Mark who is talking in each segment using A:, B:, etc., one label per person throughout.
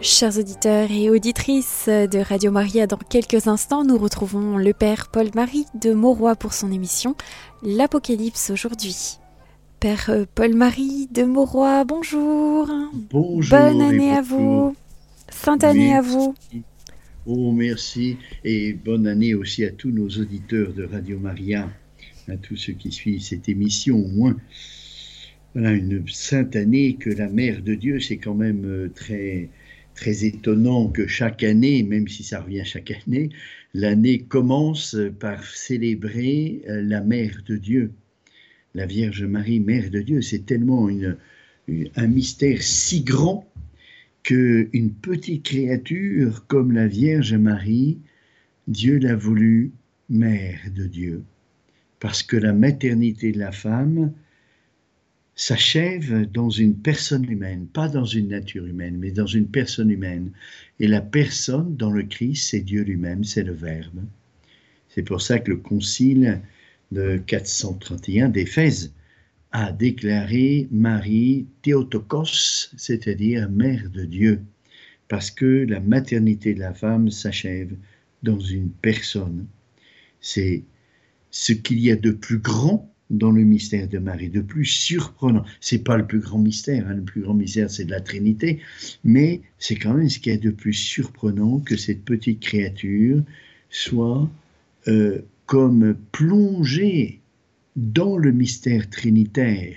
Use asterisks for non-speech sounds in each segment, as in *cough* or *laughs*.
A: Chers auditeurs et auditrices de Radio Maria, dans quelques instants, nous retrouvons le Père Paul-Marie de Mauroy pour son émission L'Apocalypse aujourd'hui. Père euh, Paul-Marie de Mauroy, bonjour.
B: Bonjour.
A: Bonne année à vous. Sainte année à vous.
B: Oh, merci. Et bonne année aussi à tous nos auditeurs de Radio Maria, à tous ceux qui suivent cette émission au moins. Voilà, une sainte année que la Mère de Dieu, c'est quand même euh, très très étonnant que chaque année, même si ça revient chaque année, l'année commence par célébrer euh, la Mère de Dieu. La Vierge Marie, Mère de Dieu, c'est tellement un mystère si grand que une petite créature comme la Vierge Marie, Dieu l'a voulu Mère de Dieu. Parce que la maternité de la femme, s'achève dans une personne humaine, pas dans une nature humaine, mais dans une personne humaine. Et la personne dans le Christ, c'est Dieu lui-même, c'est le Verbe. C'est pour ça que le concile de 431 d'Éphèse a déclaré Marie Théotokos, c'est-à-dire Mère de Dieu, parce que la maternité de la femme s'achève dans une personne. C'est ce qu'il y a de plus grand dans le mystère de Marie, de plus surprenant. C'est pas le plus grand mystère, hein. le plus grand mystère c'est de la Trinité, mais c'est quand même ce qu'il y a de plus surprenant que cette petite créature soit euh, comme plongée dans le mystère trinitaire,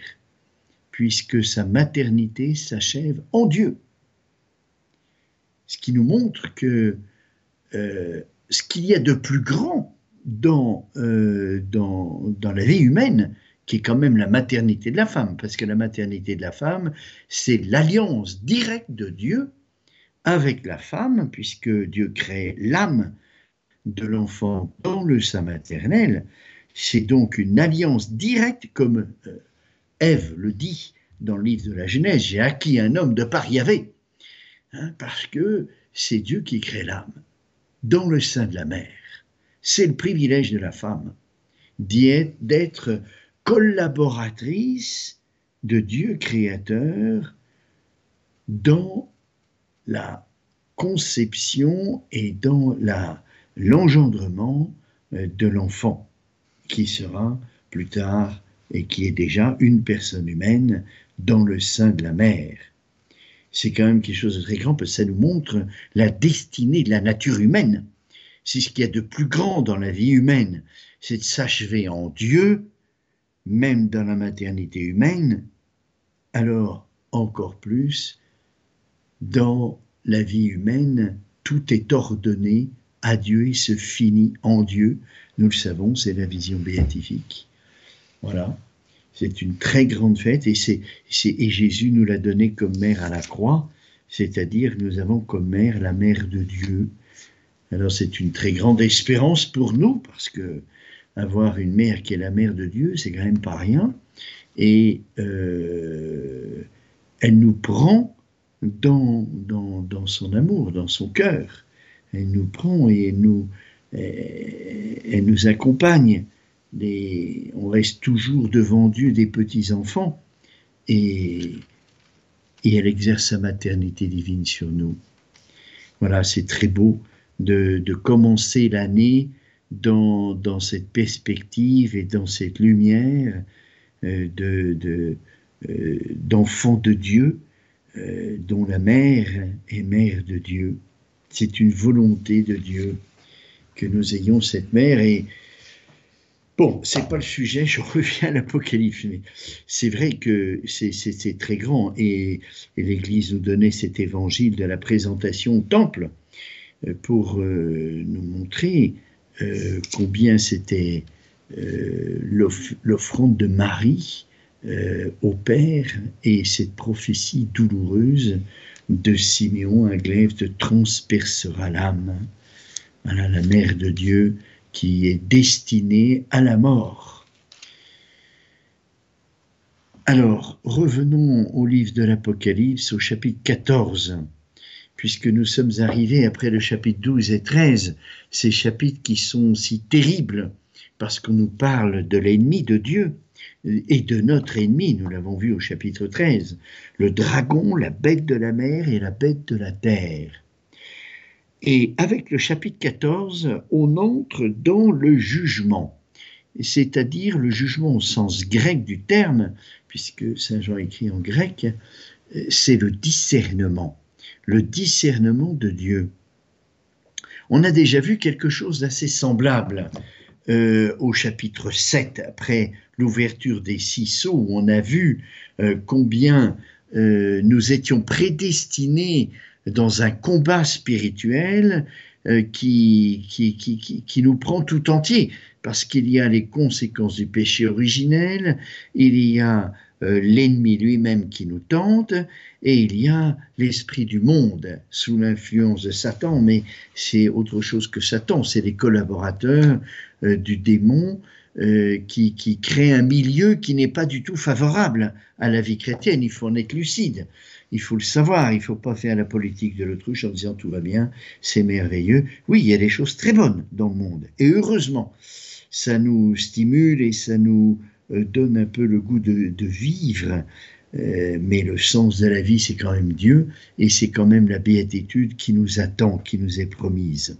B: puisque sa maternité s'achève en Dieu. Ce qui nous montre que euh, ce qu'il y a de plus grand dans, euh, dans la vie humaine, qui est quand même la maternité de la femme, parce que la maternité de la femme, c'est l'alliance directe de Dieu avec la femme, puisque Dieu crée l'âme de l'enfant dans le sein maternel. C'est donc une alliance directe, comme euh, Ève le dit dans le livre de la Genèse, j'ai acquis un homme de par Yahvé, hein, parce que c'est Dieu qui crée l'âme dans le sein de la mère. C'est le privilège de la femme d'être collaboratrice de Dieu créateur dans la conception et dans l'engendrement euh, de l'enfant qui sera plus tard et qui est déjà une personne humaine dans le sein de la mère. C'est quand même quelque chose de très grand parce que ça nous montre la destinée de la nature humaine c'est ce qu'il y a de plus grand dans la vie humaine, c'est de s'achever en Dieu, même dans la maternité humaine, alors encore plus, dans la vie humaine, tout est ordonné à Dieu et se finit en Dieu. Nous le savons, c'est la vision béatifique. Voilà. C'est une très grande fête et, c'est, et Jésus nous l'a donné comme mère à la croix, c'est-à-dire nous avons comme mère la mère de Dieu, alors c'est une très grande espérance pour nous, parce que avoir une mère qui est la mère de Dieu, c'est quand même pas rien. Et euh, elle nous prend dans, dans, son amour, dans son cœur. Elle nous prend et nous, elle nous accompagne. on reste toujours devant Dieu des petits-enfants et, et elle exerce sa maternité divine sur nous. Voilà, c'est très beau de, commencer l'année dans, dans, cette perspective et dans cette lumière euh, de, euh, d'enfant de, Dieu, euh, dont la mère est mère de Dieu. C'est une volonté de Dieu que nous ayons cette mère. Et Bon, c'est pas le sujet, je reviens à l'Apocalypse, mais c'est vrai que c'est très grand. Et l'Église nous donnait cet évangile de la présentation au temple pour euh, nous montrer euh, combien c'était euh, l'offrande de Marie au Père et cette prophétie douloureuse de Siméon, un glaive te transpercera l'âme. Voilà la mère de Dieu qui est destinée à la mort. Alors, revenons au livre de l'Apocalypse, au chapitre 14 puisque nous sommes arrivés après le chapitre 12 et 13, ces chapitres qui sont si terribles, parce qu'on nous parle de l'ennemi de Dieu, et de notre ennemi, nous l'avons vu au chapitre 13, le dragon, la bête de la mer et la bête de la terre. Et avec le chapitre 14, on entre dans le jugement, c'est-à-dire le jugement au sens grec du terme, puisque Saint Jean écrit en grec, c'est le discernement, le discernement de Dieu. On a déjà vu quelque chose d'assez semblable euh, au chapitre 7, après l'ouverture des six sceaux, où on a vu euh, combien euh, nous étions prédestinés dans un combat spirituel qui, qui, qui, qui, nous prend tout entier, parce qu'il y a les conséquences du péché originel, il y a euh, l'ennemi lui-même qui nous tente, et il y a l'esprit du monde sous l'influence de Satan, mais c'est autre chose que Satan, c'est les collaborateurs euh, du démon qui, qui créent un milieu qui n'est pas du tout favorable à la vie chrétienne, il faut en être lucide il faut le savoir, il ne faut pas faire la politique de l'autruche en disant tout va bien, c'est merveilleux. Oui, il y a des choses très bonnes dans le monde, et heureusement, ça nous stimule et ça nous euh, donne un peu le goût de, vivre. Euh, mais le sens de la vie, c'est quand même Dieu, et c'est quand même la béatitude qui nous attend, qui nous est promise.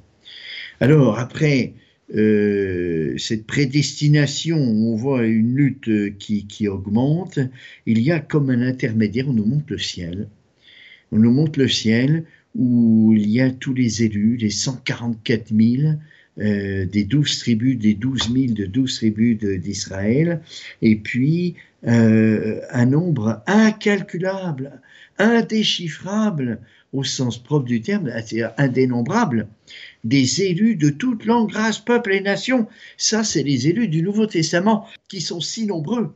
B: Alors, après euh, cette prédestination, on voit une lutte qui, qui, augmente, il y a comme un intermédiaire, on nous montre le ciel, on nous montre le ciel où il y a tous les élus, les 144 000 euh, des 12 tribus, des 12 000 de 12 tribus d'Israël, et puis euh, un nombre incalculable, indéchiffrable au sens propre du terme, indénombrable, des élus de toute langue, race, peuple et nation. Ça, c'est les élus du Nouveau Testament qui sont si nombreux.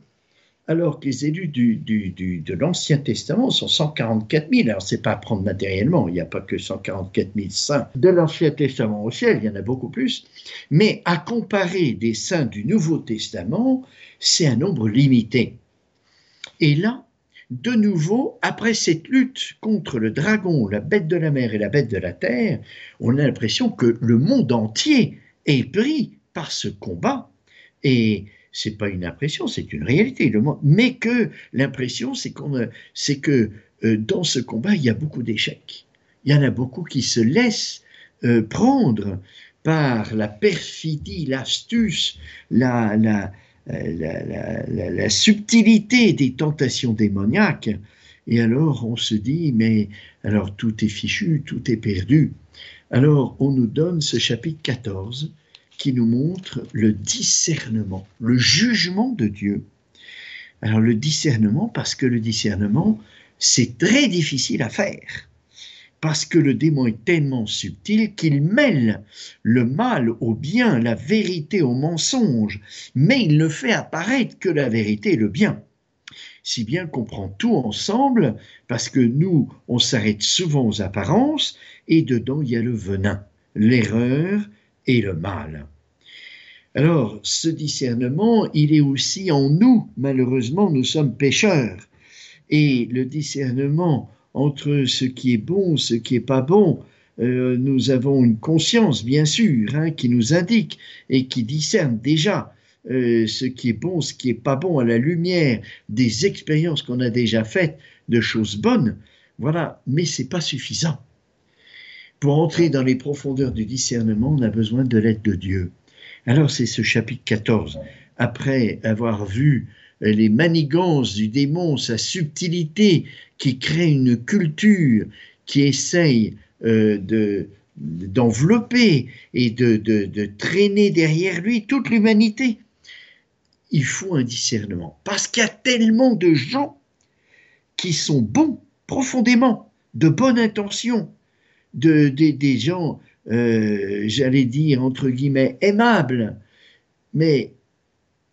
B: Alors que les élus du, de l'Ancien Testament sont 144 000. Alors, c'est pas à prendre matériellement, il n'y a pas que 144 000 saints de l'Ancien Testament au ciel, il y en a beaucoup plus. Mais à comparer des saints du Nouveau Testament, c'est un nombre limité. Et là, de nouveau, après cette lutte contre le dragon, la bête de la mer et la bête de la terre, on a l'impression que le monde entier est pris par ce combat. Et c'est pas une impression, c'est une réalité. Mais que l'impression, c'est que euh, dans ce combat, il y a beaucoup d'échecs. Il y en a beaucoup qui se laissent euh, prendre par la perfidie, l'astuce, la, la, la, subtilité des tentations démoniaques. Et alors on se dit, mais alors tout est fichu, tout est perdu. Alors on nous donne ce chapitre 14 qui nous montre le discernement, le jugement de Dieu. Alors le discernement, parce que le discernement, c'est très difficile à faire parce que le démon est tellement subtil qu'il mêle le mal au bien, la vérité au mensonge, mais il ne fait apparaître que la vérité et le bien. Si bien qu'on prend tout ensemble, parce que nous, on s'arrête souvent aux apparences, et dedans il y a le venin, l'erreur et le mal. Alors, ce discernement, il est aussi en nous. Malheureusement, nous sommes pécheurs. Et le discernement entre ce qui est bon, ce qui est pas bon. Euh, nous avons une conscience, bien sûr, hein, qui nous indique et qui discerne déjà euh, ce qui est bon, ce qui est pas bon à la lumière des expériences qu'on a déjà faites de choses bonnes. Voilà, mais c'est pas suffisant. Pour entrer dans les profondeurs du discernement, on a besoin de l'aide de Dieu. Alors c'est ce chapitre 14. Après avoir vu les manigances du démon, sa subtilité qui crée une culture qui essaye euh, de d'envelopper et de, de, de, traîner derrière lui toute l'humanité. Il faut un discernement. Parce qu'il y a tellement de gens qui sont bons, profondément, de bonne intention, de, des gens, euh, j'allais dire, entre guillemets, aimables, mais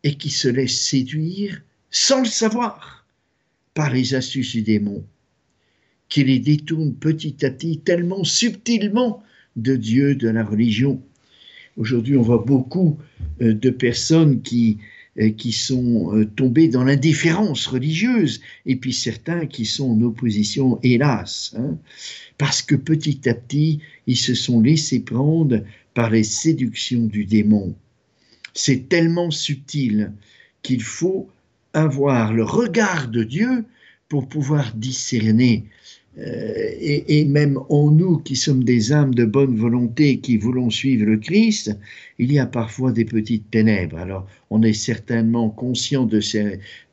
B: et qui se laisse séduire sans le savoir par les astuces du démon, qui les détourne petit à petit tellement subtilement de Dieu, de la religion. Aujourd'hui, on voit beaucoup euh, de personnes qui, euh, qui sont euh, tombées dans l'indifférence religieuse, et puis certains qui sont en opposition, hélas, hein, parce que petit à petit, ils se sont laissés prendre par les séductions du démon c'est tellement subtil qu'il faut avoir le regard de Dieu pour pouvoir discerner. Euh, et, même en nous qui sommes des âmes de bonne volonté qui voulons suivre le Christ, il y a parfois des petites ténèbres. Alors on est certainement conscient de,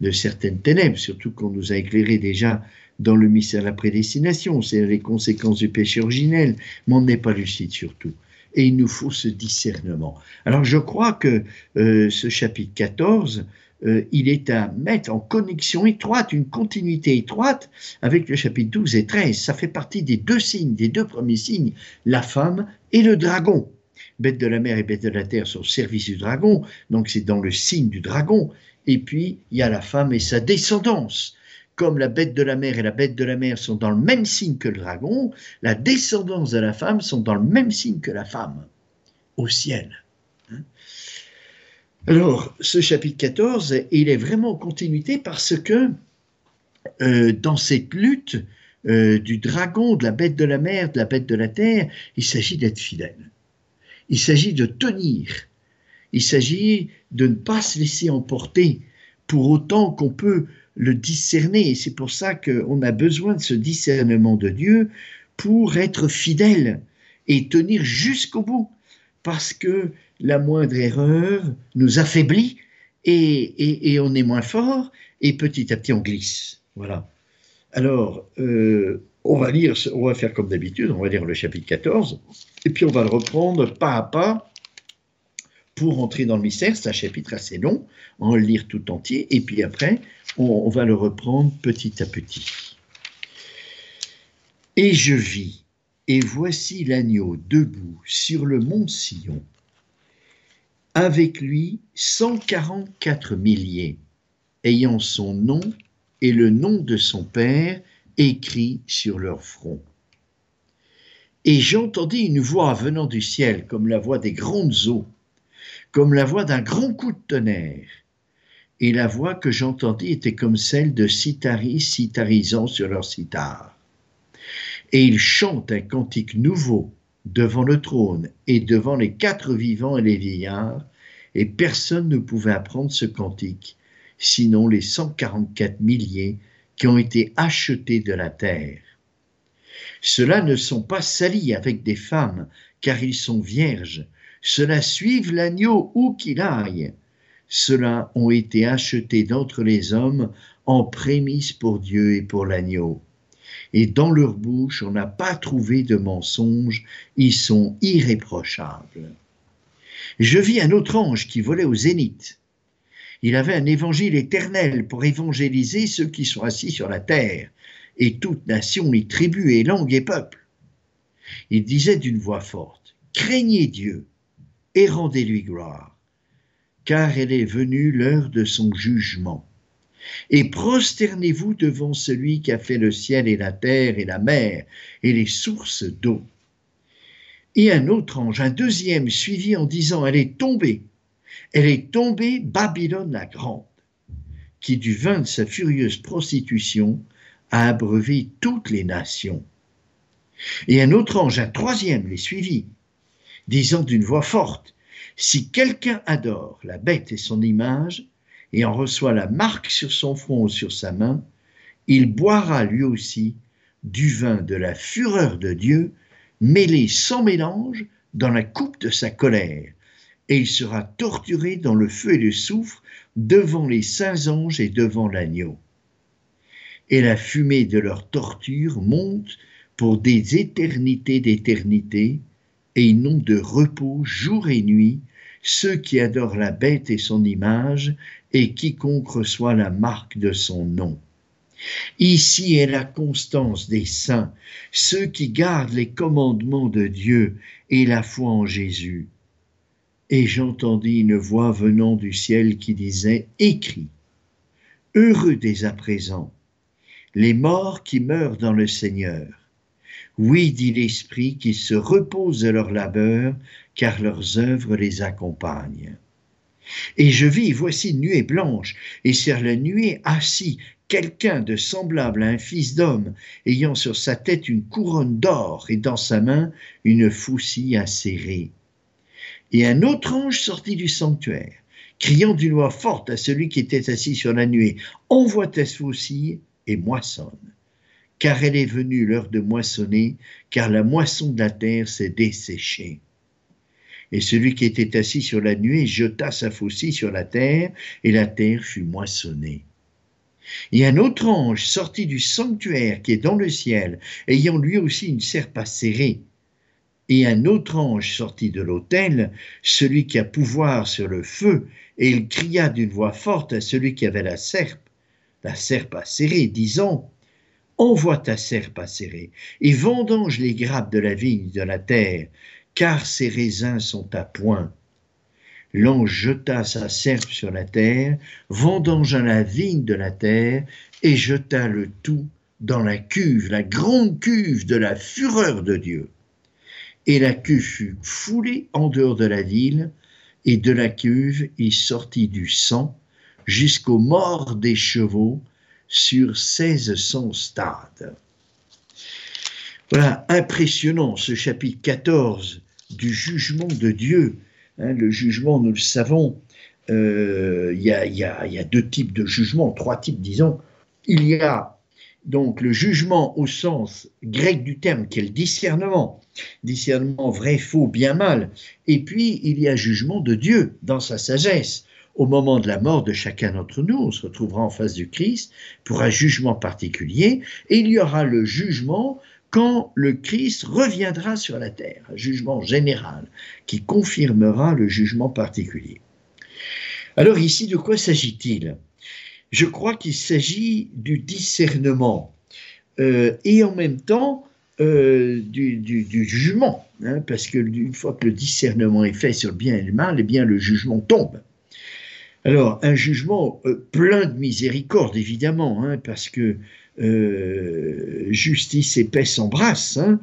B: de certaines ténèbres, surtout qu'on nous a éclairé déjà dans le mystère de la prédestination, c'est les conséquences du péché originel, mais on n'est pas lucide surtout. Et il nous faut ce discernement. Alors je crois que euh, ce chapitre 14 euh, il est à mettre en connexion étroite, une continuité étroite avec le chapitre 12 et 13. Ça fait partie des deux signes, des deux premiers signes, la femme et le dragon. Bête de la mer et bête de la terre sont au service du dragon, donc c'est dans le signe du dragon. Et puis, il y a la femme et sa descendance. Comme la bête de la mer et la bête de la mer sont dans le même signe que le dragon, la descendance de la femme sont dans le même signe que la femme, au ciel. Alors, ce chapitre 14, il est vraiment en continuité parce que euh, dans cette lutte euh, du dragon, de la bête de la mer, de la bête de la terre, il s'agit d'être fidèle. Il s'agit de tenir. Il s'agit de ne pas se laisser emporter pour autant qu'on peut le discerner. Et c'est pour ça qu'on a besoin de ce discernement de Dieu pour être fidèle et tenir jusqu'au bout. Parce que la moindre erreur nous affaiblit et, on est moins fort et petit à petit on glisse. Voilà. Alors, euh, on va lire, on va faire comme d'habitude, on va lire le chapitre 14 et puis on va le reprendre pas à pas pour entrer dans le mystère. C'est un chapitre assez long, on va le lire tout entier et puis après on va le reprendre petit à petit. Et je vis, et voici l'agneau debout sur le mont Sion avec lui 144 milliers, ayant son nom et le nom de son Père écrit sur leur front. Et j'entendis une voix venant du ciel comme la voix des grandes eaux, comme la voix d'un grand coup de tonnerre. Et la voix que j'entendis était comme celle de citaris citarisant sur leur cithare. Et ils chantent un cantique nouveau devant le trône et devant les quatre vivants et les vieillards, et personne ne pouvait apprendre ce cantique, sinon les 144 milliers qui ont été achetés de la terre. Ceux-là ne sont pas salis avec des femmes, car ils sont vierges. Ceux-là suivent l'agneau où qu'il aille. Ceux-là ont été achetés d'entre les hommes en prémisse pour Dieu et pour l'agneau et dans leur bouche on n'a pas trouvé de mensonge, ils sont irréprochables. Je vis un autre ange qui volait au zénith. Il avait un évangile éternel pour évangéliser ceux qui sont assis sur la terre, et toute nation, et tribu, et langue, et peuple. Il disait d'une voix forte, Craignez Dieu, et rendez-lui gloire, car elle est venue l'heure de son jugement et prosternez-vous devant celui qui a fait le ciel et la terre et la mer et les sources d'eau. Et un autre ange, un deuxième, suivit en disant, Elle est tombée, elle est tombée Babylone la grande, qui du vin de sa furieuse prostitution a abreuvé toutes les nations. Et un autre ange, un troisième, les suivit, disant d'une voix forte, Si quelqu'un adore la bête et son image, et en reçoit la marque sur son front ou sur sa main, il boira lui aussi du vin de la fureur de Dieu, mêlé sans mélange dans la coupe de sa colère, et il sera torturé dans le feu et le soufre devant les saints anges et devant l'agneau. Et la fumée de leur torture monte pour des éternités d'éternité, et n'ont de repos jour et nuit, ceux qui adorent la bête et son image, et quiconque reçoit la marque de son nom. Ici est la constance des saints, ceux qui gardent les commandements de Dieu et la foi en Jésus. Et j'entendis une voix venant du ciel qui disait, Écris, heureux dès à présent, les morts qui meurent dans le Seigneur. Oui, dit l'Esprit, qu'ils se reposent de leur labeur, car leurs œuvres les accompagnent. Et je vis, voici une nuée blanche, et sur la nuée assis quelqu'un de semblable à un fils d'homme, ayant sur sa tête une couronne d'or et dans sa main une faucille acérée. Et un autre ange sortit du sanctuaire, criant d'une voix forte à celui qui était assis sur la nuée, envoie ta faucille et moissonne. Car elle est venue l'heure de moissonner, car la moisson de la terre s'est desséchée. Et celui qui était assis sur la nuée jeta sa faucille sur la terre, et la terre fut moissonnée. Et un autre ange sortit du sanctuaire qui est dans le ciel, ayant lui aussi une serpe acérée. Et un autre ange sortit de l'autel, celui qui a pouvoir sur le feu, et il cria d'une voix forte à celui qui avait la serpe, la serpe acérée, disant, Envoie ta serpe acérée, et vendange les grappes de la vigne de la terre, car ses raisins sont à point. L'ange jeta sa serpe sur la terre, vendangea la vigne de la terre, et jeta le tout dans la cuve, la grande cuve de la fureur de Dieu. Et la cuve fut foulée en dehors de la ville, et de la cuve il sortit du sang jusqu'aux morts des chevaux sur seize cents stades. Voilà, impressionnant ce chapitre 14 du jugement de Dieu. Hein, le jugement, nous le savons, euh, il y, a, deux types de jugement, trois types, disons. Il y a donc le jugement au sens grec du terme, qui est le discernement, discernement vrai, faux, bien, mal. Et puis, il y a jugement de Dieu dans sa sagesse. Au moment de la mort de chacun d'entre nous, on se retrouvera en face du Christ pour un jugement particulier, et il y aura le jugement quand le Christ reviendra sur la terre, un jugement général qui confirmera le jugement particulier. Alors ici, de quoi s'agit-il? Je crois qu'il s'agit du discernement euh, et en même temps euh, du, jugement, hein, parce que une fois que le discernement est fait sur le bien et le mal, eh bien le jugement tombe. Alors, un jugement euh, plein de miséricorde, évidemment, hein, parce que euh, justice et paix s'embrassent, hein,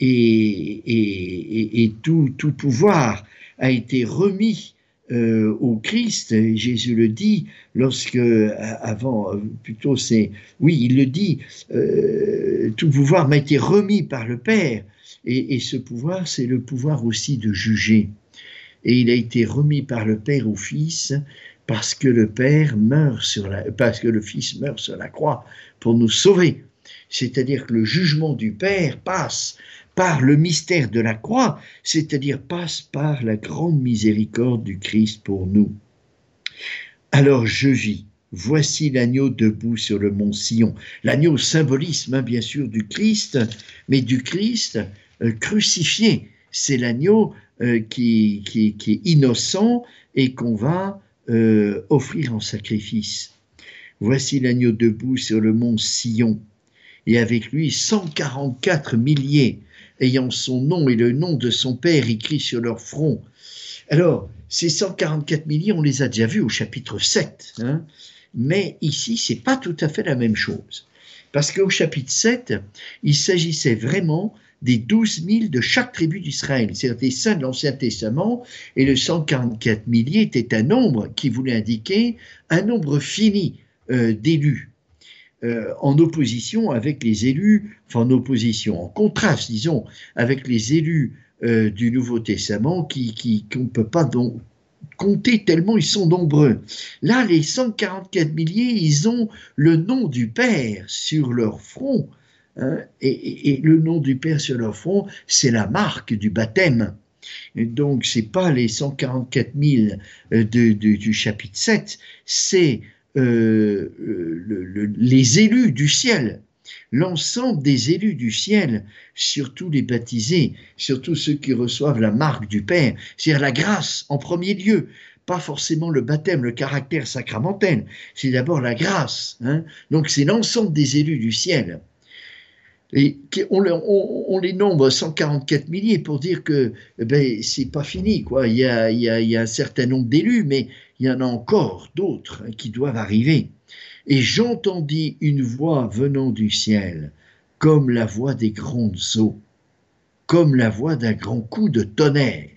B: et, tout, pouvoir a été remis euh, au Christ. Jésus le dit lorsque, avant, plutôt c'est, oui, il le dit, tout pouvoir m'a été remis par le Père, et, et ce pouvoir, c'est le pouvoir aussi de juger. Et il a été remis par le Père au Fils parce que le Père meurt sur la, parce que le Fils meurt sur la croix pour nous sauver. C'est-à-dire que le jugement du Père passe par le mystère de la croix, c'est-à-dire passe par la grande miséricorde du Christ pour nous. Alors je vis, voici l'agneau debout sur le mont Sion. L'agneau symbolisme hein, bien sûr du Christ, mais du Christ euh, crucifié. C'est l'agneau euh, qui, qui, qui, est innocent et qu'on va euh, offrir en sacrifice. Voici l'agneau debout sur le mont Sion, et avec lui 144 milliers, ayant son nom et le nom de son Père écrit sur leur front. Alors, ces 144 milliers, on les a déjà vus au chapitre 7, hein, mais ici, c'est pas tout à fait la même chose. Parce qu'au chapitre 7, il s'agissait vraiment des 12 000 de chaque tribu d'Israël, c'est-à-dire des saints de l'Ancien Testament, et le 144 milliers était un nombre qui voulait indiquer un nombre fini euh, d'élus. Euh, en opposition avec les élus, enfin en opposition, en contraste, disons, avec les élus euh, du Nouveau Testament qui qu'on ne peut pas donc compter tellement ils sont nombreux. Là, les 144 milliers, ils ont le nom du Père sur leur front. Hein, et, le nom du Père sur leur front, c'est la marque du baptême. Donc, c'est pas les 144 000 euh, du chapitre 7, c'est euh, les élus du ciel, l'ensemble des élus du ciel, surtout les baptisés, surtout ceux qui reçoivent la marque du Père, c'est-à-dire la grâce en premier lieu, pas forcément le baptême, le caractère sacramentel, c'est d'abord la grâce. Hein. Donc c'est l'ensemble des élus du ciel. Et on, les nombre 144 milliers pour dire que eh ben, c'est pas fini. Quoi. Il, y a, il, y a, un certain nombre d'élus, mais il y en a encore d'autres hein, qui doivent arriver. Et j'entendis une voix venant du ciel, comme la voix des grandes eaux, comme la voix d'un grand coup de tonnerre.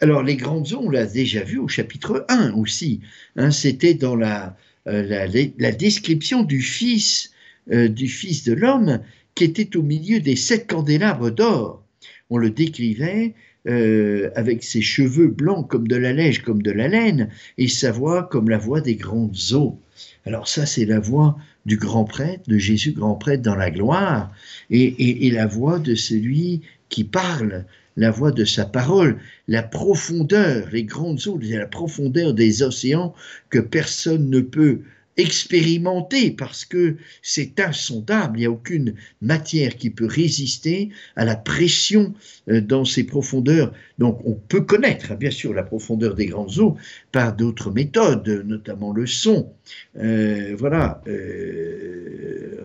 B: Alors les grandes eaux, on l'a déjà vu au chapitre 1 aussi. Hein, C'était dans la, euh, la, la, description du Fils, euh, du Fils de l'homme qui était au milieu des sept candélabres d'or. On le décrivait euh, avec ses cheveux blancs comme de la neige, comme de la laine, et sa voix comme la voix des grandes eaux. Alors ça, c'est la voix du grand prêtre, de Jésus grand prêtre dans la gloire, et, et la voix de celui qui parle, la voix de sa parole, la profondeur, les grandes eaux, la profondeur des océans que personne ne peut expérimenté parce que c'est insondable. Il n'y a aucune matière qui peut résister à la pression euh, dans ces profondeurs. Donc on peut connaître, bien sûr, la profondeur des grandes eaux par d'autres méthodes, notamment le son. Euh, voilà. Euh,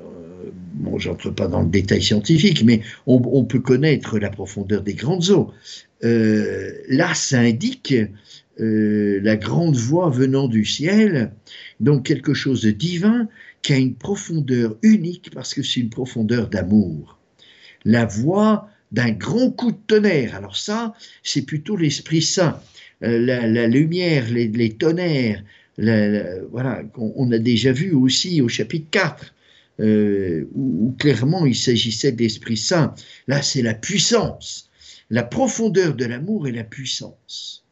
B: bon, j'entre pas dans le détail scientifique, mais on, on, peut connaître la profondeur des grandes eaux. Euh, là, ça indique euh, la grande voix venant du ciel, donc quelque chose de divin qui a une profondeur unique parce que c'est une profondeur d'amour. La voix d'un grand coup de tonnerre, alors ça, c'est plutôt l'Esprit Saint. Euh, la, lumière, les, tonnerres, voilà, on, a déjà vu aussi au chapitre 4, euh, où, clairement il s'agissait de l'Esprit Saint. Là, c'est la puissance, la profondeur de l'amour et la puissance.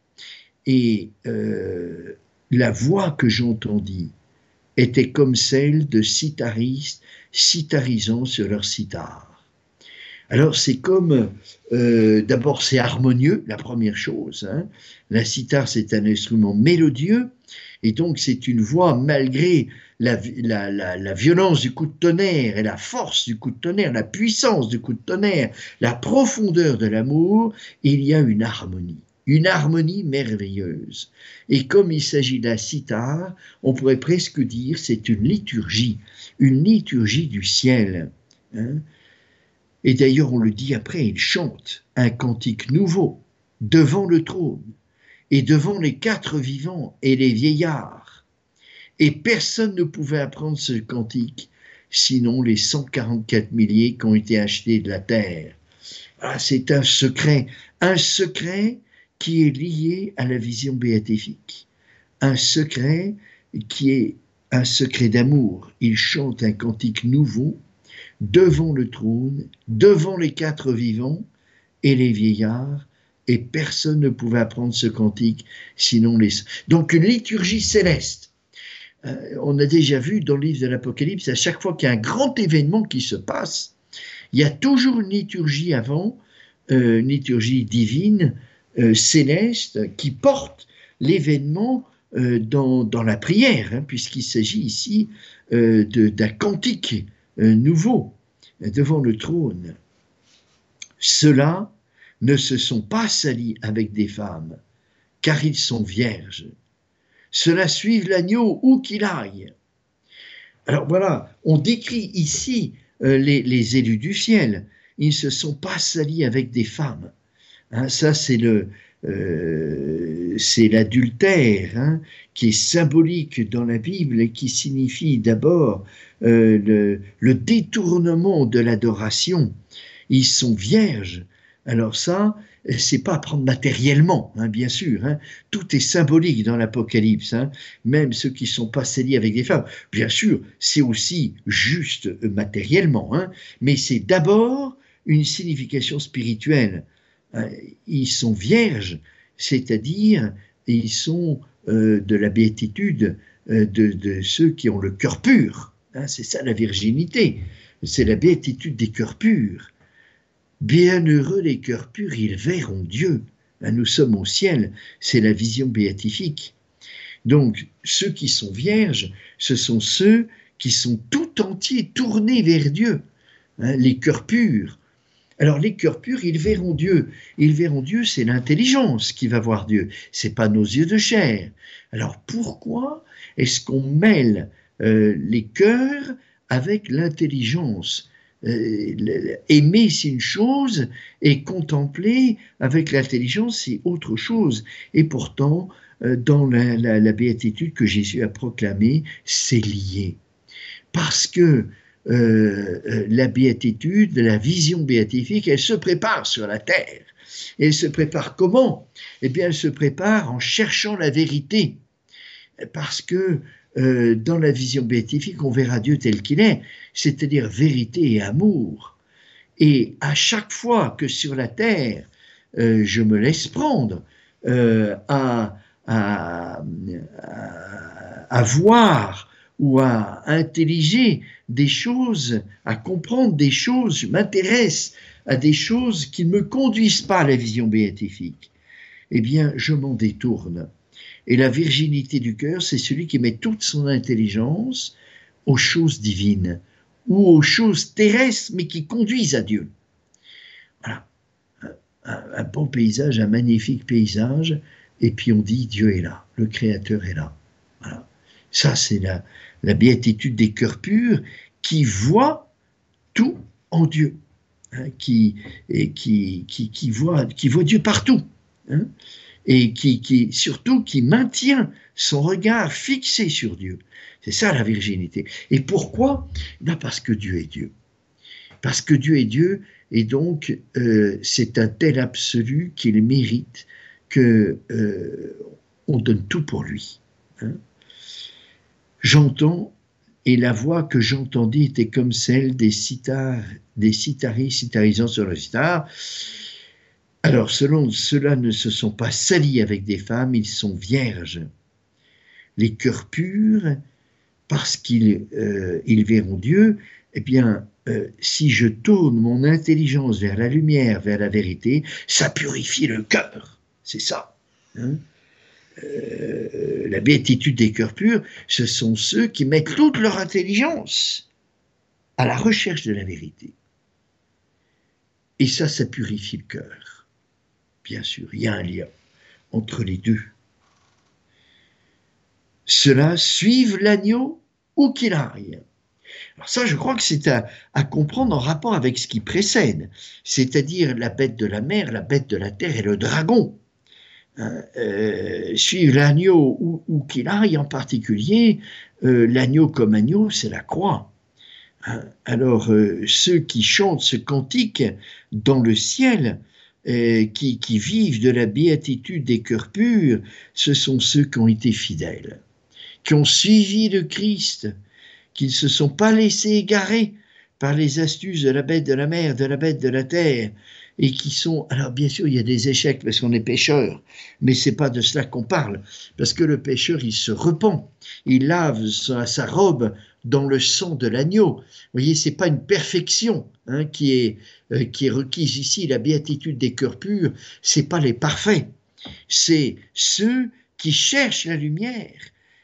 B: Et euh, la voix que j'entendis était comme celle de citaristes citarisant sur leur sitar. Alors c'est comme, euh, d'abord c'est harmonieux, la première chose. Hein. La sitar c'est un instrument mélodieux et donc c'est une voix malgré la, la, violence du coup de tonnerre et la force du coup de tonnerre, la puissance du coup de tonnerre, la profondeur de l'amour, il y a une harmonie une harmonie merveilleuse. Et comme il s'agit d'un sitar, on pourrait presque dire c'est une liturgie, une liturgie du ciel. Hein. Et d'ailleurs, on le dit après, il chante un cantique nouveau devant le trône et devant les quatre vivants et les vieillards. Et personne ne pouvait apprendre ce cantique, sinon les 144 milliers qui ont été achetés de la terre. Ah, c'est un secret, un secret qui est lié à la vision béatifique. Un secret qui est un secret d'amour. Il chante un cantique nouveau devant le trône, devant les quatre vivants et les vieillards, et personne ne pouvait apprendre ce cantique sinon les... Donc une liturgie céleste. Euh, on a déjà vu dans le livre de l'Apocalypse, à chaque fois qu'il y a un grand événement qui se passe, il y a toujours une liturgie avant, euh, une liturgie divine, euh, céleste qui porte l'événement euh, dans, dans, la prière, hein, puisqu'il s'agit ici euh, d'un cantique nouveau devant le trône. Ceux-là ne se sont pas salis avec des femmes, car ils sont vierges. Cela suivent l'agneau où qu'il aille. Alors voilà, on décrit ici les, les, élus du ciel. Ils ne se sont pas salis avec des femmes. Hein, ça, c'est le, euh, c'est l'adultère hein, qui est symbolique dans la Bible et qui signifie d'abord euh, le, détournement de l'adoration. Ils sont vierges. Alors ça, c'est pas à prendre matériellement, hein, bien sûr. Tout est symbolique dans l'Apocalypse, même ceux qui sont pas scellés avec des femmes. Bien sûr, c'est aussi juste matériellement, mais c'est d'abord une signification spirituelle. Euh, ils sont vierges, c'est-à-dire ils sont euh, de la béatitude euh, de, ceux qui ont le cœur pur. Hein, c'est ça la virginité, c'est la béatitude des cœurs purs. Bienheureux les cœurs purs, ils verront Dieu. Ben, nous sommes au ciel, c'est la vision béatifique. Donc, ceux qui sont vierges, ce sont ceux qui sont tout entiers tournés vers Dieu. Hein, les cœurs purs, alors les cœurs purs, ils verront Dieu. Ils verront Dieu, c'est l'intelligence qui va voir Dieu. C'est pas nos yeux de chair. Alors pourquoi est-ce qu'on mêle euh, les cœurs avec l'intelligence euh, Aimer, c'est une chose, et contempler avec l'intelligence, c'est autre chose. Et pourtant, euh, dans la béatitude que Jésus a proclamée, c'est lié. Parce que euh, euh, la béatitude, la vision béatifique, elle se prépare sur la terre. Et elle se prépare comment? Eh bien, elle se prépare en cherchant la vérité. Parce que euh, dans la vision béatifique, on verra Dieu tel qu'il est, c'est-à-dire vérité et amour. Et à chaque fois que sur la terre, euh, je me laisse prendre euh, à, à, à, voir ou à intelliger des choses, à comprendre des choses, je m'intéresse à des choses qui ne me conduisent pas à la vision béatifique, eh bien, je m'en détourne. Et la virginité du cœur, c'est celui qui met toute son intelligence aux choses divines ou aux choses terrestres, mais qui conduisent à Dieu. Voilà. Un, bon paysage, un magnifique paysage, et puis on dit Dieu est là, le Créateur est là. Ça, c'est la, la béatitude des cœurs purs qui voient tout en Dieu, hein, qui, et qui, voit, Dieu partout. Hein et qui, qui, surtout qui maintient son regard fixé sur Dieu. C'est ça la virginité. Et pourquoi? Ben Parce que Dieu est Dieu. Parce que Dieu est Dieu, et donc euh, c'est un tel absolu qu'il mérite que euh, on donne tout pour lui. Hein. J'entends, et la voix que j'entendis était comme celle des citars, des citaris citarisant sur le sitar. Alors, selon cela ne se sont pas salis avec des femmes, ils sont vierges. Les cœurs purs, parce qu'ils euh, verront Dieu, eh bien, euh, si je tourne mon intelligence vers la lumière, vers la vérité, ça purifie le cœur. C'est ça. Hein. Euh, la béatitude des cœurs purs, ce sont ceux qui mettent toute leur intelligence à la recherche de la vérité. Et ça, ça purifie le cœur bien sûr, il y a un lien entre les deux. Cela suive l'agneau où qu'il aille. Alors ça, je crois que c'est à, comprendre en rapport avec ce qui précède, c'est-à-dire la bête de la mer, la bête de la terre et le dragon. Hein, euh, suivre l'agneau où, qu'il aille, en particulier, euh, l'agneau comme agneau, c'est la croix. Hein, alors, euh, ceux qui chantent ce cantique dans le ciel, euh, qui, qui, vivent de la béatitude des cœurs purs, ce sont ceux qui ont été fidèles, qui ont suivi le Christ, qui ne se sont pas laissés égarer par les astuces de la bête de la mer, de la bête de la terre, et qui sont, alors bien sûr, il y a des échecs parce qu'on est pécheur, mais c'est pas de cela qu'on parle, parce que le pécheur, il se repent, il lave sa, robe dans le sang de l'agneau. Vous voyez, c'est pas une perfection hein, qui, est, euh, qui est requise ici. La béatitude des cœurs purs, c'est pas les parfaits, c'est ceux qui cherchent la lumière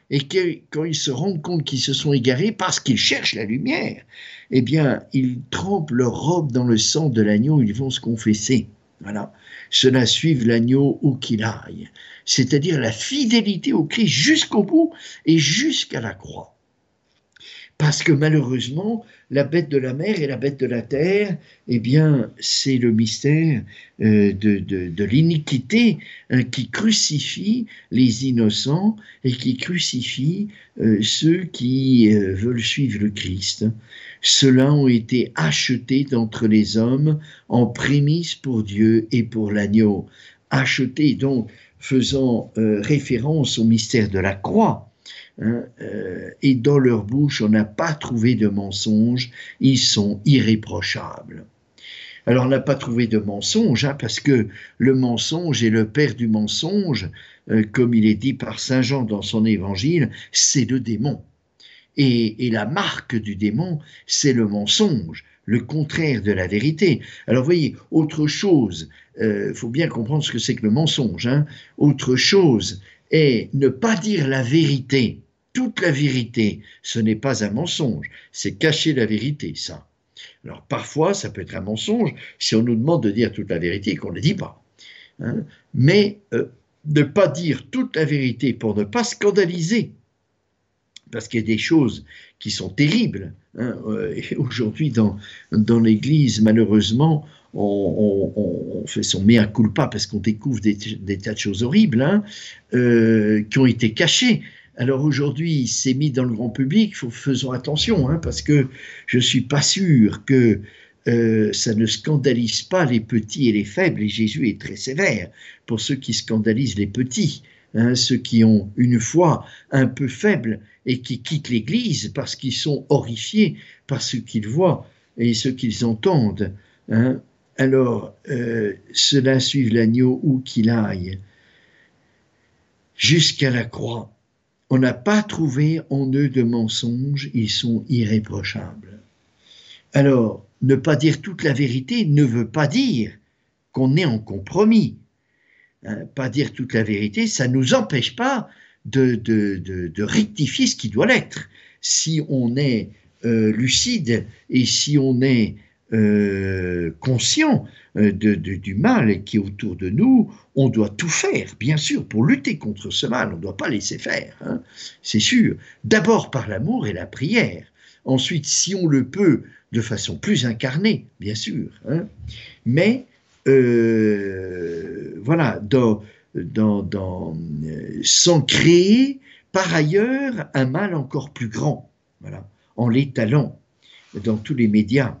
B: et quand ils se rendent compte qu'ils se sont égarés parce qu'ils cherchent la lumière, eh bien, ils trempent leur robe dans le sang de l'agneau, ils vont se confesser. Voilà. Cela suive l'agneau où qu'il aille. C'est-à-dire la fidélité au Christ jusqu'au bout et jusqu'à la croix parce que malheureusement, la bête de la mer et la bête de la terre, eh bien, c'est le mystère euh, de, l'iniquité hein, qui crucifie les innocents et qui crucifie euh, ceux qui euh, veulent suivre le Christ. Ceux-là ont été achetés d'entre les hommes en prémisse pour Dieu et pour l'agneau. Achetés donc faisant référence au mystère de la croix Hein, euh, et dans leur bouche on n'a pas trouvé de mensonge, ils sont irréprochables. Alors on n'a pas trouvé de mensonge, hein, parce que le mensonge est le père du mensonge, euh, comme il est dit par Saint Jean dans son évangile, c'est le démon. Et, la marque du démon, c'est le mensonge, le contraire de la vérité. Alors voyez, autre chose, il euh, faut bien comprendre ce que c'est que le mensonge. Hein. Autre chose est ne pas dire la vérité toute la vérité. Ce n'est pas un mensonge, c'est cacher la vérité, ça. Alors parfois, ça peut être un mensonge si on nous demande de dire toute la vérité et qu'on ne le dit pas. Hein. Mais euh, ne pas dire toute la vérité pour ne pas scandaliser, parce qu'il y a des choses qui sont terribles. Hein. Euh, *laughs* aujourd'hui, dans, l'Église, malheureusement, on, fait son mea culpa parce qu'on découvre des, tas de choses horribles hein, euh, qui ont été cachées. Alors aujourd'hui, c'est mis dans le grand public, faisons attention, hein, parce que je ne suis pas sûr que euh, ça ne scandalise pas les petits et les faibles, et Jésus est très sévère pour ceux qui scandalisent les petits, hein, ceux qui ont une foi un peu faible et qui quittent l'Église parce qu'ils sont horrifiés par ce qu'ils voient et ce qu'ils entendent. Hein. alors euh, cela suive l'agneau où qu'il aille, jusqu'à la croix. On n'a pas trouvé en eux de mensonges, ils sont irréprochables. Alors, ne pas dire toute la vérité ne veut pas dire qu'on est en compromis. Hein, pas dire toute la vérité, ça ne nous empêche pas de, de, rectifier ce qui doit l'être. Si on est euh, lucide et si on est euh, conscient euh, du mal qui est autour de nous, on doit tout faire, bien sûr, pour lutter contre ce mal. On ne doit pas laisser faire, hein, c'est sûr. D'abord par l'amour et la prière. Ensuite, si on le peut, de façon plus incarnée, bien sûr. Hein. Mais euh, voilà, dans, dans, sans créer par ailleurs un mal encore plus grand, voilà, en l'étalant dans tous les médias.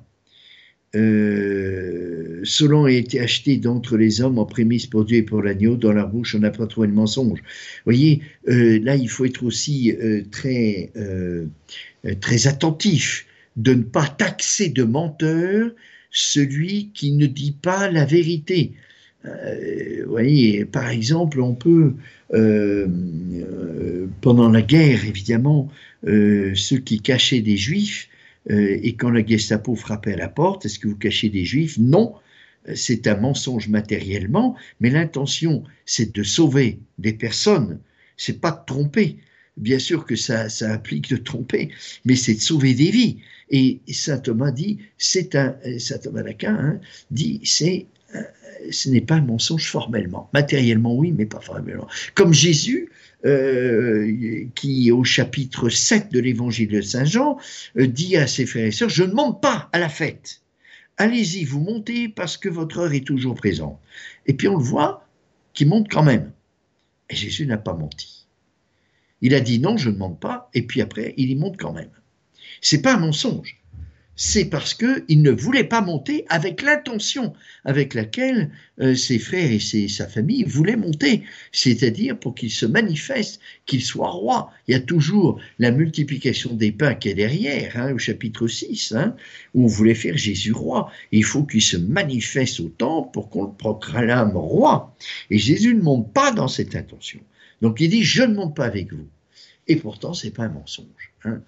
B: Euh, Solon a été acheté d'entre les hommes en prémisse pour Dieu et pour l'agneau, dans leur bouche on n'a pas trouvé de mensonge. Vous voyez, euh, là il faut être aussi euh, très, très attentif de ne pas taxer de menteur celui qui ne dit pas la vérité. vous voyez, par exemple, on peut, pendant la guerre évidemment, ceux qui cachaient des juifs, euh, et quand la Gestapo frappait à la porte, est-ce que vous cachez des juifs? Non, euh, c'est un mensonge matériellement, mais l'intention, c'est de sauver des personnes, c'est pas de tromper. Bien sûr que ça, ça implique de tromper, mais c'est de sauver des vies. Et saint Thomas dit, c'est un, saint Thomas d'Aquin hein, dit, c'est ce n'est pas un mensonge formellement. Matériellement, oui, mais pas formellement. Comme Jésus, euh, qui au chapitre 7 de l'évangile de Saint Jean euh, dit à ses frères et sœurs, je ne monte pas à la fête. Allez-y, vous montez parce que votre heure est toujours présente. Et puis on le voit qu'il monte quand même. Et Jésus n'a pas menti. Il a dit non, je ne monte pas, et puis après, il y monte quand même. C'est pas un mensonge c'est parce qu'il ne voulait pas monter avec l'intention avec laquelle euh, ses frères et sa famille voulaient monter, c'est-à-dire pour qu'il se manifeste, qu'il soit roi. Il y a toujours la multiplication des pains qui est derrière, hein, au chapitre 6, hein, où on voulait faire Jésus roi. il faut qu'il se manifeste au temple pour qu'on le proclame roi. Et Jésus ne monte pas dans cette intention. Donc il dit, je ne monte pas avec vous. Et pourtant, c'est pas un mensonge. Hein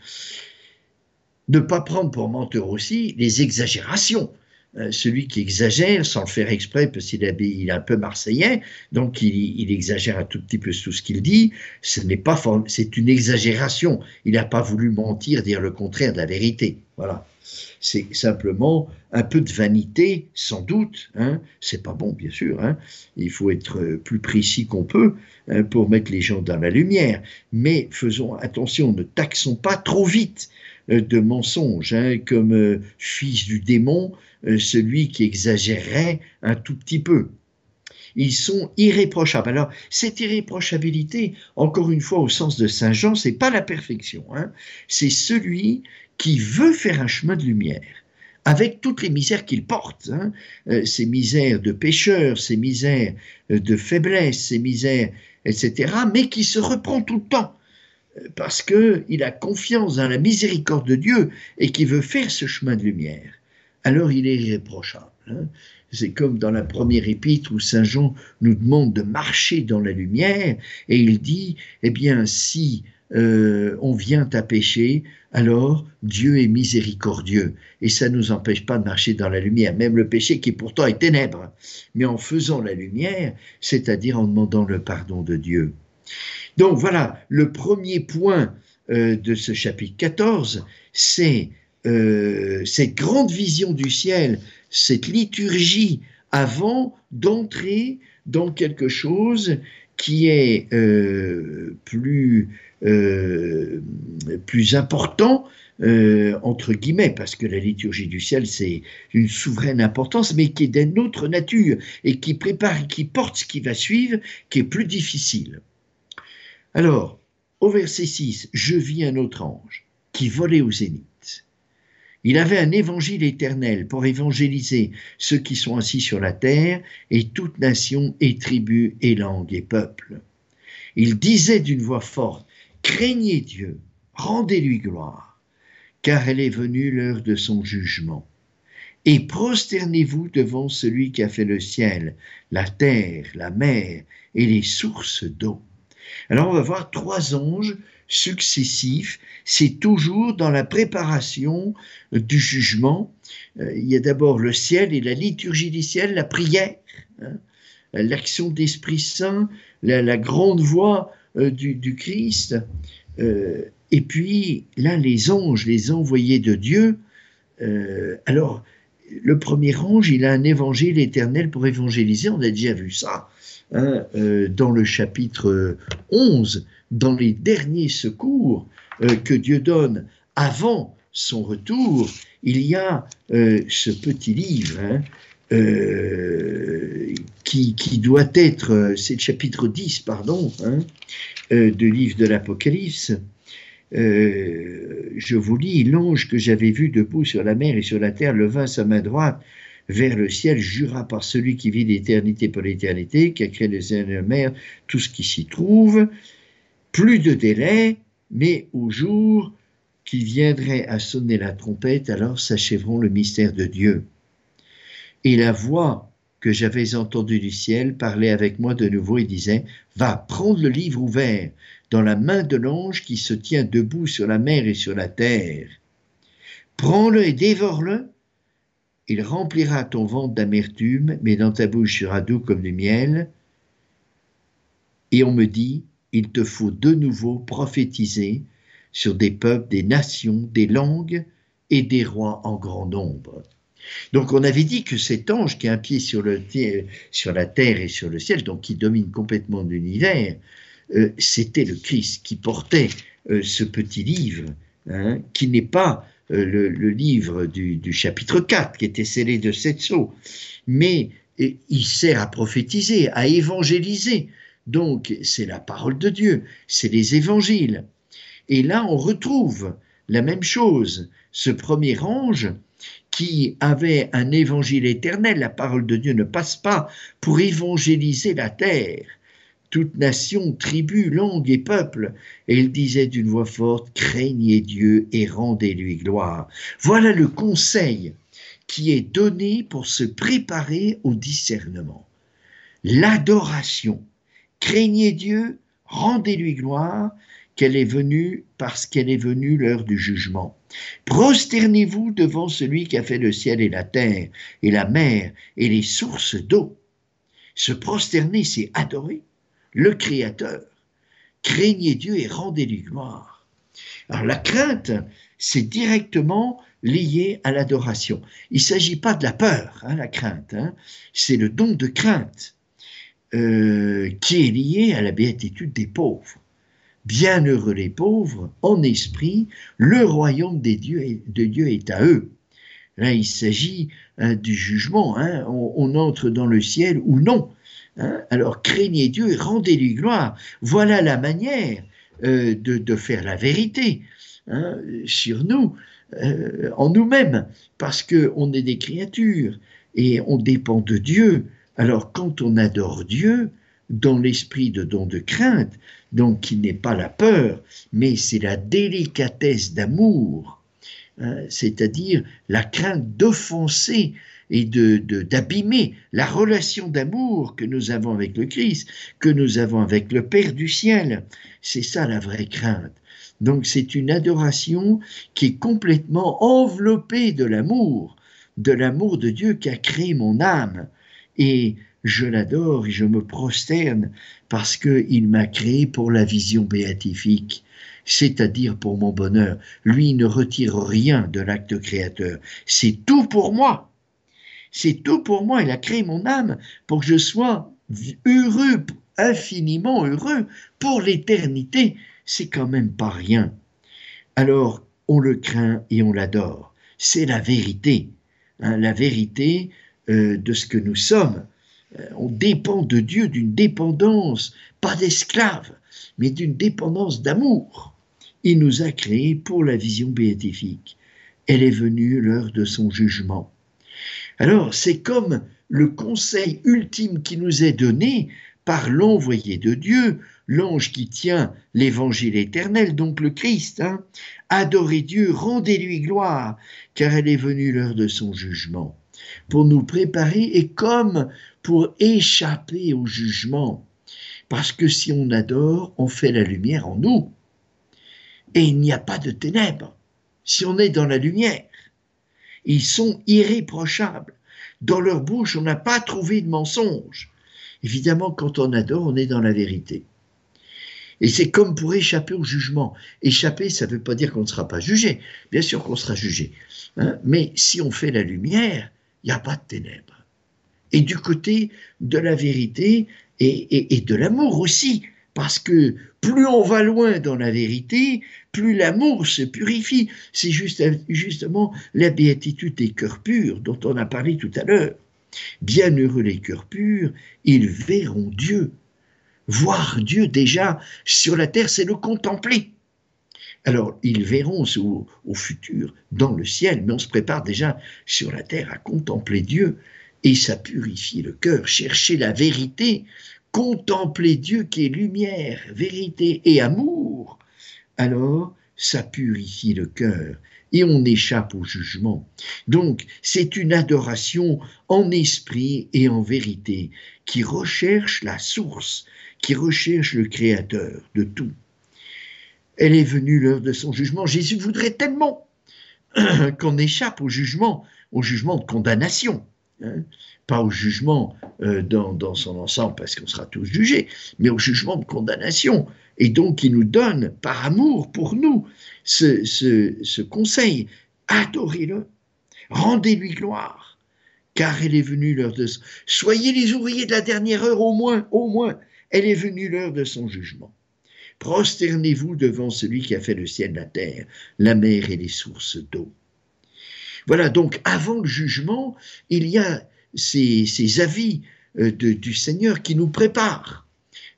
B: ne pas prendre pour menteur aussi les exagérations. Euh, celui qui exagère sans le faire exprès parce qu'il est, un peu marseillais, donc il, exagère un tout petit peu tout ce qu'il dit. Ce n'est pas c'est une exagération. Il n'a pas voulu mentir, dire le contraire de la vérité. Voilà. C'est simplement un peu de vanité, sans doute. Hein. C'est pas bon, bien sûr. Hein. Il faut être plus précis qu'on peut hein, pour mettre les gens dans la lumière. Mais faisons attention, ne taxons pas trop vite euh, de mensonges, hein, comme euh, fils du démon, euh, celui qui exagérerait un tout petit peu. Ils sont irréprochables. Alors, cette irréprochabilité, encore une fois, au sens de Saint Jean, c'est pas la perfection. Hein. c'est celui qui veut faire un chemin de lumière avec toutes les misères qu'il porte, hein. ces misères de pécheurs, ces misères de faiblesse, ces misères, etc., mais qui se reprend tout le temps parce qu'il a confiance dans la miséricorde de Dieu et qu'il veut faire ce chemin de lumière, alors il est irréprochable. Hein. C'est comme dans la première épître où Saint Jean nous demande de marcher dans la lumière et il dit, eh bien, si euh, on vient à pécher, alors Dieu est miséricordieux et ça ne nous empêche pas de marcher dans la lumière, même le péché qui pourtant est ténèbre, mais en faisant la lumière, c'est-à-dire en demandant le pardon de Dieu. Donc voilà, le premier point euh, de ce chapitre 14, c'est euh, cette grande vision du ciel, cette liturgie avant d'entrer dans quelque chose qui est euh, plus, plus important, entre guillemets, parce que la liturgie du ciel, c'est une souveraine importance, mais qui est d'une autre nature et qui prépare, qui porte ce qui va suivre, qui est plus difficile. Alors, au verset 6, je vis un autre ange qui volait au zénith. Il avait un évangile éternel pour évangéliser ceux qui sont assis sur la terre et toute nation et tribu et langue et peuple. Il disait d'une voix forte, Craignez Dieu, rendez-lui gloire, car elle est venue l'heure de son jugement. et prosternez-vous devant celui qui a fait le ciel, la terre, la mer et les sources d'eau. Alors on va voir trois anges successifs, c'est toujours dans la préparation du jugement. Euh, il y a d'abord le ciel et la liturgie du ciel, la prière, hein, l'action d'Esprit Saint, la, grande voix euh, du, Christ. Euh, et puis là, les anges, les envoyés de Dieu. alors, le premier ange, il a un évangile éternel pour évangéliser, on a déjà vu ça hein, euh, dans le chapitre 11, dans les derniers secours euh, que Dieu donne avant son retour, il y a euh, ce petit livre hein, qui, qui, doit être, c'est le chapitre 10, pardon, hein, du livre de l'Apocalypse, euh, je vous lis, l'ange que j'avais vu debout sur la mer et sur la terre leva sa main droite vers le ciel, jura par celui qui vit l'éternité pour l'éternité, qui a créé le ciel et la mer, tout ce qui s'y trouve, plus de délai, mais au jour qui viendrait à sonner la trompette, alors s'achèveront le mystère de Dieu. Et la voix que j'avais entendue du ciel parlait avec moi de nouveau et disait, Va prendre le livre ouvert dans la main de l'ange qui se tient debout sur la mer et sur la terre. Prends-le et dévore-le. Il remplira ton ventre d'amertume, mais dans ta bouche sera doux comme du miel. Et on me dit, il te faut de nouveau prophétiser sur des peuples, des nations, des langues et des rois en grand nombre. Donc on avait dit que cet ange qui a un pied sur, la terre et sur le ciel, donc qui domine complètement l'univers, euh, c'était le Christ qui portait euh, ce petit livre, hein, qui n'est pas euh, le, livre du, chapitre 4, qui était scellé de sept sceaux, mais il sert à prophétiser, à évangéliser. Donc c'est la parole de Dieu, c'est les évangiles. Et là, on retrouve la même chose. Ce premier ange qui avait un évangile éternel, la parole de Dieu ne passe pas pour évangéliser la terre toute nation, tribu, langue et peuple. Et il disait d'une voix forte, craignez Dieu et rendez-lui gloire. Voilà le conseil qui est donné pour se préparer au discernement. L'adoration. Craignez Dieu, rendez-lui gloire, qu'elle est venue parce qu'elle est venue l'heure du jugement. Prosternez-vous devant celui qui a fait le ciel et la terre, et la mer, et les sources d'eau. Se prosterner, c'est adorer le Créateur. Craignez Dieu et rendez-lui gloire. Alors la crainte, c'est directement lié à l'adoration. Il ne s'agit pas de la peur, hein, la crainte, hein. c'est le don de crainte euh, qui est lié à la béatitude des pauvres. Bienheureux les pauvres, en esprit, le royaume des dieux, de Dieu est à eux. Là, il s'agit hein, du jugement, on, entre dans le ciel ou non. Hein? Alors craignez Dieu et rendez-lui gloire. Voilà la manière euh, de, faire la vérité hein, sur nous, euh, en nous-mêmes, parce qu'on est des créatures et on dépend de Dieu. Alors quand on adore Dieu, dans l'esprit de don de crainte, donc qui n'est pas la peur, mais c'est la délicatesse d'amour, hein, c'est-à-dire la crainte d'offenser et de d'abîmer la relation d'amour que nous avons avec le Christ, que nous avons avec le Père du ciel. C'est ça la vraie crainte. Donc c'est une adoration qui est complètement enveloppée de l'amour, de l'amour de Dieu qui a créé mon âme. Et je l'adore et je me prosterne parce qu'il m'a créé pour la vision béatifique, c'est-à-dire pour mon bonheur. Lui ne retire rien de l'acte créateur. C'est tout pour moi. C'est tout pour moi. Il a créé mon âme pour que je sois heureux, infiniment heureux pour l'éternité. C'est quand même pas rien. Alors, on le craint et on l'adore. C'est la vérité. Hein, la vérité euh, de ce que nous sommes. Euh, on dépend de Dieu d'une dépendance, pas d'esclave, mais d'une dépendance d'amour. Il nous a créés pour la vision béatifique. Elle est venue l'heure de son jugement. Alors, c'est comme le conseil ultime qui nous est donné par l'envoyé de Dieu, l'ange qui tient l'évangile éternel, donc le Christ. Hein. Adorez Dieu, rendez-lui gloire, car elle est venue l'heure de son jugement, pour nous préparer et comme pour échapper au jugement. Parce que si on adore, on fait la lumière en nous. Et il n'y a pas de ténèbres si on est dans la lumière. Ils sont irréprochables. Dans leur bouche, on n'a pas trouvé de mensonge. Évidemment, quand on adore, on est dans la vérité. Et c'est comme pour échapper au jugement. Échapper, ça ne veut pas dire qu'on ne sera pas jugé. Bien sûr qu'on sera jugé. Hein. Mais si on fait la lumière, il n'y a pas de ténèbres. Et du côté de la vérité et, de l'amour aussi. Parce que plus on va loin dans la vérité, plus l'amour se purifie. C'est juste, justement la béatitude des cœurs purs dont on a parlé tout à l'heure. Bienheureux les cœurs purs, ils verront Dieu. Voir Dieu déjà sur la terre, c'est le contempler. Alors, ils verront au, au, futur dans le ciel, mais on se prépare déjà sur la terre à contempler Dieu, et ça purifie le cœur. Chercher la vérité, contempler Dieu qui est lumière, vérité et amour, alors ça purifie le cœur et on échappe au jugement. Donc c'est une adoration en esprit et en vérité qui recherche la source, qui recherche le créateur de tout. Elle est venue l'heure de son jugement. Jésus voudrait tellement *clears throat* qu'on échappe au jugement, au jugement de condamnation. Hein pas au jugement euh, dans, son ensemble, parce qu'on sera tous jugés, mais au jugement de condamnation. Et donc, il nous donne, par amour pour nous, ce, ce conseil. Adorez-le, rendez-lui gloire, car elle est venue l'heure de... Soyez les ouvriers de la dernière heure, au moins, au moins, elle est venue l'heure de son jugement. Prosternez-vous devant celui qui a fait le ciel, la terre, la mer et les sources d'eau. Voilà, donc avant le jugement, il y a ces, avis euh, du Seigneur qui nous préparent.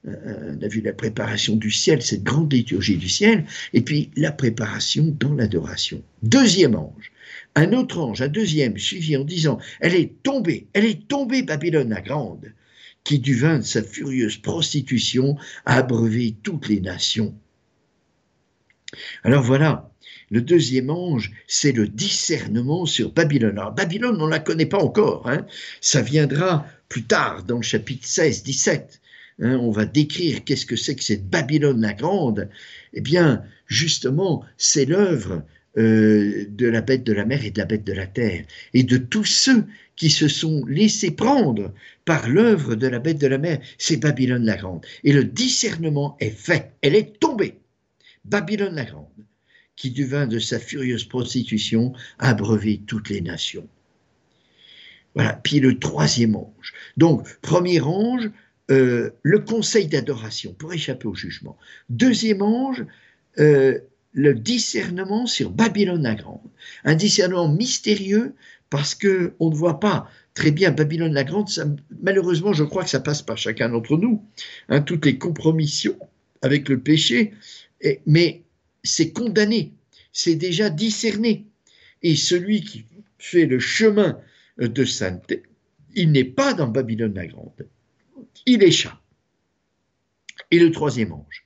B: Euh, on a vu la préparation du ciel, cette grande liturgie du ciel, et puis la préparation dans l'adoration. Deuxième ange, un autre ange, un deuxième, suivi en disant, elle est tombée, elle est tombée Babylone la grande, qui du vin de sa furieuse prostitution a abreuvé toutes les nations. Alors voilà, le deuxième ange, c'est le discernement sur Babylone. Alors Babylone, on ne la connaît pas encore. Hein. Ça viendra plus tard dans le chapitre 16, 17. Hein. on va décrire qu'est-ce que c'est que cette Babylone la grande. Eh bien, justement, c'est l'œuvre euh, de la bête de la mer et de la bête de la terre, et de tous ceux qui se sont laissés prendre par l'œuvre de la bête de la mer, c'est Babylone la grande. Et le discernement est fait, elle est tombée. Babylone la grande qui du vin de sa furieuse prostitution a brevé toutes les nations. Voilà, puis le troisième ange. Donc, premier ange, euh, le conseil d'adoration pour échapper au jugement. Deuxième ange, euh, le discernement sur Babylone la Grande. Un discernement mystérieux parce que on ne voit pas très bien Babylone la Grande. malheureusement, je crois que ça passe par chacun d'entre nous. Hein, toutes les compromissions avec le péché. Mais c'est condamné, c'est déjà discerné. Et celui qui fait le chemin de sainteté, il n'est pas dans Babylone la Grande. Il échappe. Et le troisième ange.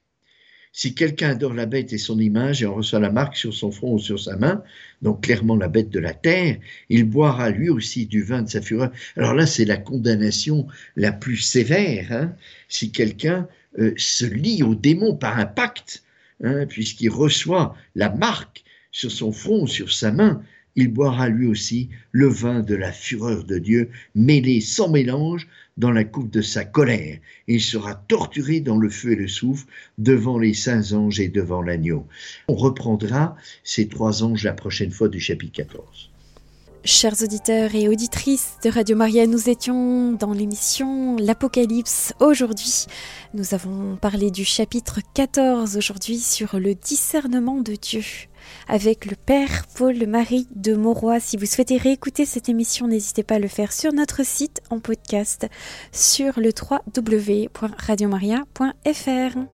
B: Si quelqu'un adore la bête et son image et en reçoit la marque sur son front ou sur sa main, donc clairement la bête de la terre, il boira lui aussi du vin de sa fureur. Alors là, c'est la condamnation la plus sévère. Hein. si quelqu'un euh, se lie au démon par un pacte, Hein, puisqu'il reçoit la marque sur son front, sur sa main, il boira lui aussi le vin de la fureur de Dieu, mêlé sans mélange dans la coupe de sa colère. Il sera torturé dans le feu et le souffle devant les saints anges et devant l'agneau. On reprendra ces trois anges la prochaine fois du chapitre 14.
A: Chers auditeurs et auditrices de Radio Maria, nous étions dans l'émission L'Apocalypse aujourd'hui. Nous avons parlé du chapitre 14 aujourd'hui sur le discernement de Dieu avec le Père Paul-Marie de Mauroy. Si vous souhaitez réécouter cette émission, n'hésitez pas à le faire sur notre site en podcast sur le www.radiomaria.fr.